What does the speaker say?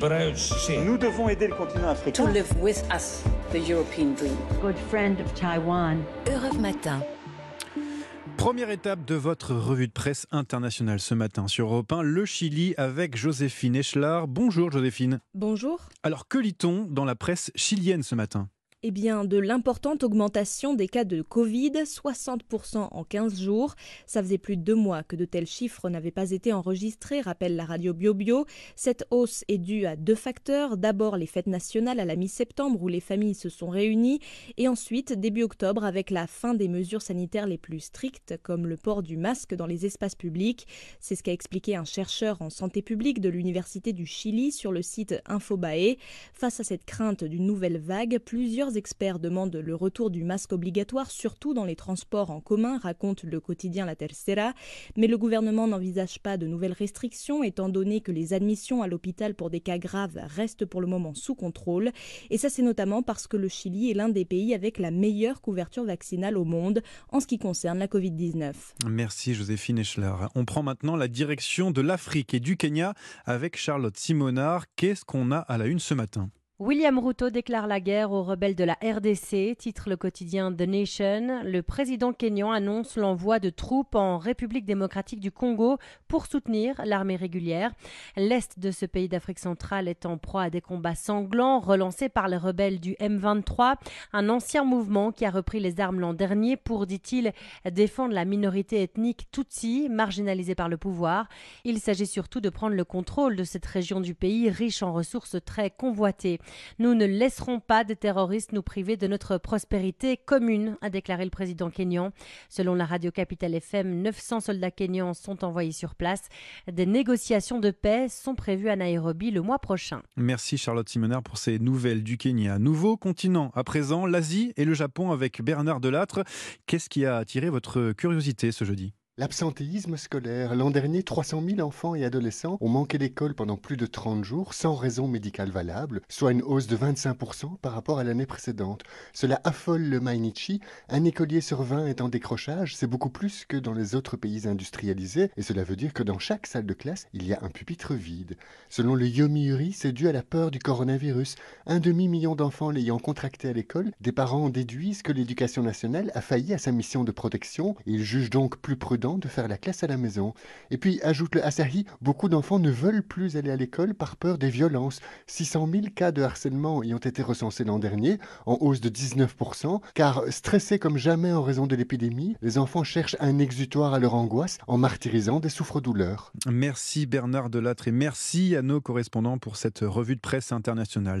Nous devons aider le continent africain. To live with us, the European dream. Good friend of Taiwan. Europe Matin. Première étape de votre revue de presse internationale ce matin sur Europe 1, le Chili avec Joséphine Echelard. Bonjour Joséphine. Bonjour. Alors que lit-on dans la presse chilienne ce matin? Eh bien, de l'importante augmentation des cas de Covid, 60% en 15 jours. Ça faisait plus de deux mois que de tels chiffres n'avaient pas été enregistrés, rappelle la radio BioBio. Cette hausse est due à deux facteurs. D'abord, les fêtes nationales à la mi-septembre où les familles se sont réunies. Et ensuite, début octobre, avec la fin des mesures sanitaires les plus strictes, comme le port du masque dans les espaces publics. C'est ce qu'a expliqué un chercheur en santé publique de l'Université du Chili sur le site Infobae. Face à cette crainte d'une nouvelle vague, plusieurs experts demandent le retour du masque obligatoire, surtout dans les transports en commun, raconte le quotidien La Tercera. Mais le gouvernement n'envisage pas de nouvelles restrictions, étant donné que les admissions à l'hôpital pour des cas graves restent pour le moment sous contrôle. Et ça, c'est notamment parce que le Chili est l'un des pays avec la meilleure couverture vaccinale au monde en ce qui concerne la Covid-19. Merci Joséphine Eschler. On prend maintenant la direction de l'Afrique et du Kenya avec Charlotte Simonard. Qu'est-ce qu'on a à la une ce matin? William Ruto déclare la guerre aux rebelles de la RDC, titre le quotidien The Nation. Le président kényan annonce l'envoi de troupes en République démocratique du Congo pour soutenir l'armée régulière. L'est de ce pays d'Afrique centrale est en proie à des combats sanglants relancés par les rebelles du M23, un ancien mouvement qui a repris les armes l'an dernier pour, dit-il, défendre la minorité ethnique Tutsi, marginalisée par le pouvoir. Il s'agit surtout de prendre le contrôle de cette région du pays riche en ressources très convoitées. Nous ne laisserons pas des terroristes nous priver de notre prospérité commune, a déclaré le président kényan. Selon la radio Capital FM, 900 soldats kenyans sont envoyés sur place. Des négociations de paix sont prévues à Nairobi le mois prochain. Merci Charlotte Simonard pour ces nouvelles du Kenya. Nouveau continent à présent, l'Asie et le Japon avec Bernard Delattre. Qu'est-ce qui a attiré votre curiosité ce jeudi? L'absentéisme scolaire. L'an dernier, 300 000 enfants et adolescents ont manqué l'école pendant plus de 30 jours sans raison médicale valable, soit une hausse de 25% par rapport à l'année précédente. Cela affole le Mainichi. Un écolier sur 20 est en décrochage, c'est beaucoup plus que dans les autres pays industrialisés, et cela veut dire que dans chaque salle de classe, il y a un pupitre vide. Selon le Yomiuri, c'est dû à la peur du coronavirus. Un demi-million d'enfants l'ayant contracté à l'école, des parents déduisent que l'éducation nationale a failli à sa mission de protection, ils jugent donc plus prudent de faire la classe à la maison. Et puis, ajoute le Asahi, beaucoup d'enfants ne veulent plus aller à l'école par peur des violences. 600 000 cas de harcèlement y ont été recensés l'an dernier, en hausse de 19%, car stressés comme jamais en raison de l'épidémie, les enfants cherchent un exutoire à leur angoisse en martyrisant des souffres-douleurs. Merci Bernard Delattre et merci à nos correspondants pour cette revue de presse internationale.